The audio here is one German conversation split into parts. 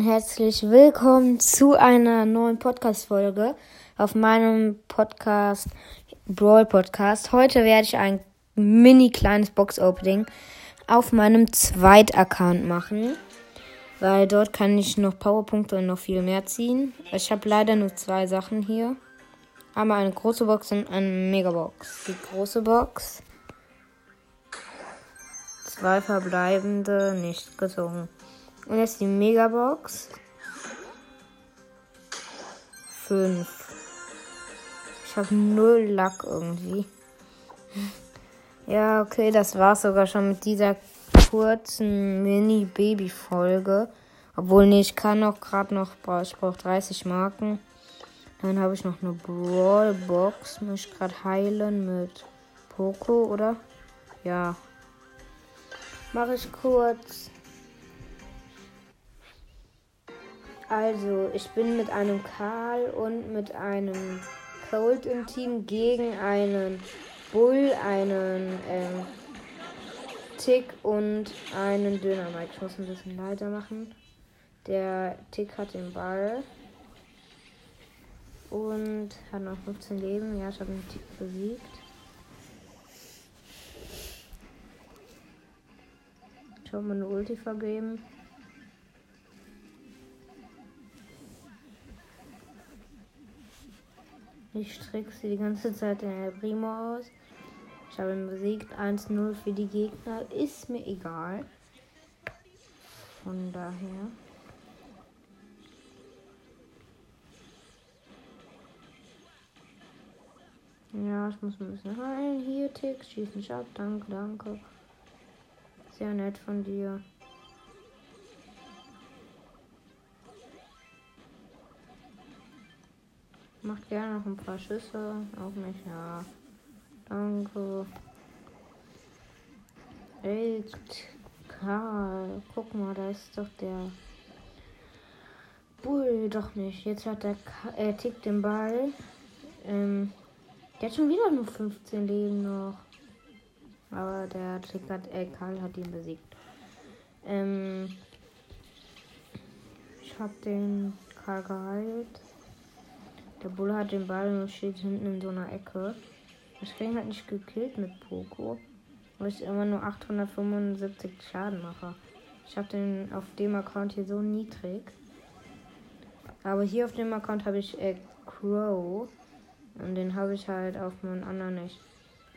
und herzlich willkommen zu einer neuen Podcast-Folge auf meinem Podcast, Brawl Podcast. Heute werde ich ein mini kleines Box-Opening auf meinem Zweit-Account machen, weil dort kann ich noch Powerpunkte und noch viel mehr ziehen. Ich habe leider nur zwei Sachen hier. Einmal eine große Box und eine Megabox. Die große Box. Zwei verbleibende, nicht gezogen. Und jetzt die Megabox. 5. Ich habe null Lack irgendwie. Ja, okay, das war's sogar schon mit dieser kurzen Mini-Baby-Folge. Obwohl, nee, ich kann auch gerade noch, ich brauche 30 Marken. Dann habe ich noch eine Brawl-Box. Muss ich gerade heilen mit Poco, oder? Ja. Mache ich kurz. Also, ich bin mit einem Karl und mit einem Cold im Team gegen einen Bull, einen ähm, Tick und einen Dynamite. Ich muss ein bisschen leiser machen. Der Tick hat den Ball und hat noch 15 Leben. Ja, ich habe den Tick besiegt. Ich habe mir eine Ulti vergeben. Ich trickse die ganze Zeit den El Primo aus. Ich habe ihn besiegt. 1-0 für die Gegner. Ist mir egal. Von daher. Ja, ich muss ein bisschen heilen. Hier, Tick, schieß mich ab. Danke, danke. Sehr nett von dir. Macht gerne noch ein paar Schüsse. Auch nicht, ja. Danke. Ey, Karl, guck mal, da ist doch der Bull. Doch nicht. Jetzt hat der Ka äh, tickt den Ball. Ähm, der hat schon wieder nur 15 Leben noch. Aber der Tick hat, äh, Karl hat ihn besiegt. Ähm, ich hab den Karl geheilt. Der Bulle hat den Ball und steht hinten in so einer Ecke. Das Ring hat nicht gekillt mit Poco, weil ich immer nur 875 Schaden mache. Ich habe den auf dem Account hier so niedrig. Aber hier auf dem Account habe ich äh, Crow. Und den habe ich halt auf meinen anderen nicht.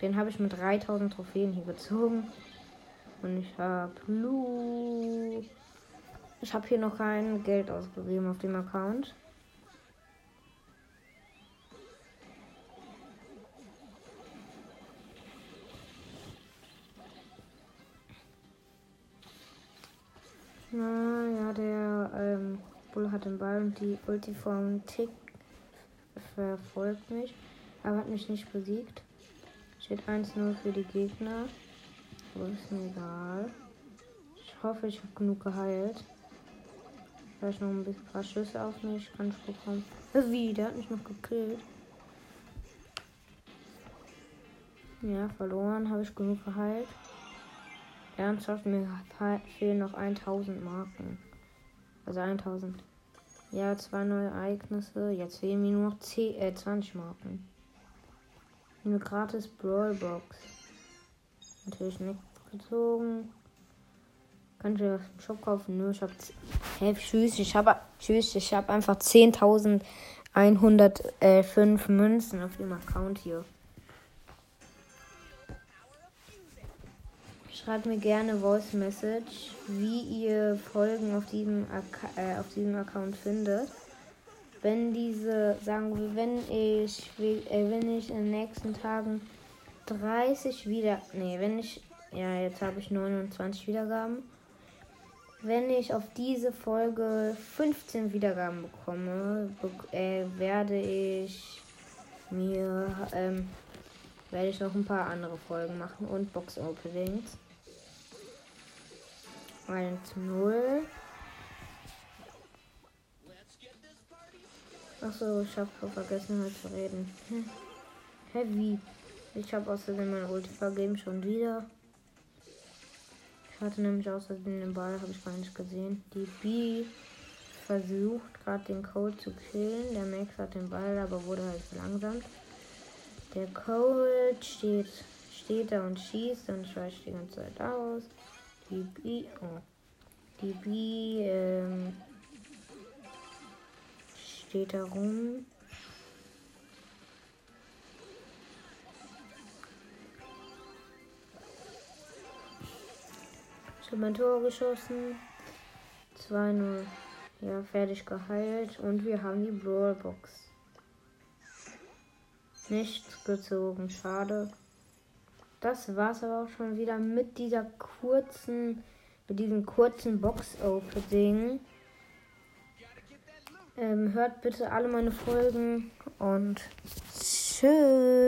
Den habe ich mit 3000 Trophäen hier gezogen. Und ich habe Blue. Ich habe hier noch kein Geld ausgegeben auf dem Account. Na ja, der ähm, Bull hat den Ball und die Ulti vom Tick verfolgt mich, aber hat mich nicht besiegt. Steht 1-0 für die Gegner. Aber ist mir egal. Ich hoffe, ich habe genug geheilt. Vielleicht noch ein bisschen paar Schüsse auf mich. Kann ich bekommen. Wie? Der hat mich noch gekillt. Ja, verloren. Habe ich genug geheilt. Ernsthaft, mir fehlen noch 1000 Marken. Also 1000. Ja, zwei neue Ereignisse. Jetzt fehlen mir nur noch 10, äh, 20 Marken. Eine gratis Brawlbox. Natürlich nicht gezogen. Kann ich was im Shop kaufen? Nö, ich hab. Hey, tschüss, ich habe. Tschüss, ich habe einfach 10.105 Münzen auf dem Account hier. Schreibt mir gerne Voice Message, wie ihr Folgen auf diesem, äh, auf diesem Account findet. Wenn diese, sagen wir, wenn ich, äh, wenn ich in den nächsten Tagen 30 wieder, nee, wenn ich, ja, jetzt habe ich 29 Wiedergaben. Wenn ich auf diese Folge 15 Wiedergaben bekomme, be äh, werde ich mir, ähm, werde ich noch ein paar andere Folgen machen und Box Openings. 1 0. Achso, ich habe vergessen halt zu reden. Heavy. Ich habe außerdem mein Ulti vergeben schon wieder. Ich hatte nämlich außerdem den Ball, habe ich gar nicht gesehen. Die B versucht gerade den Code zu killen. Der Max hat den Ball, aber wurde halt langsam. Der Code steht, steht da und schießt und schweißt die ganze Zeit aus. Die B, oh. Die B ähm, steht da rum. Ich habe mein Tor geschossen. 2-0. Ja, fertig geheilt. Und wir haben die Brawlbox. Nichts gezogen. Schade. Das war's aber auch schon wieder mit dieser kurzen, mit diesem kurzen Box-Opening. Ähm, hört bitte alle meine Folgen und tschüss.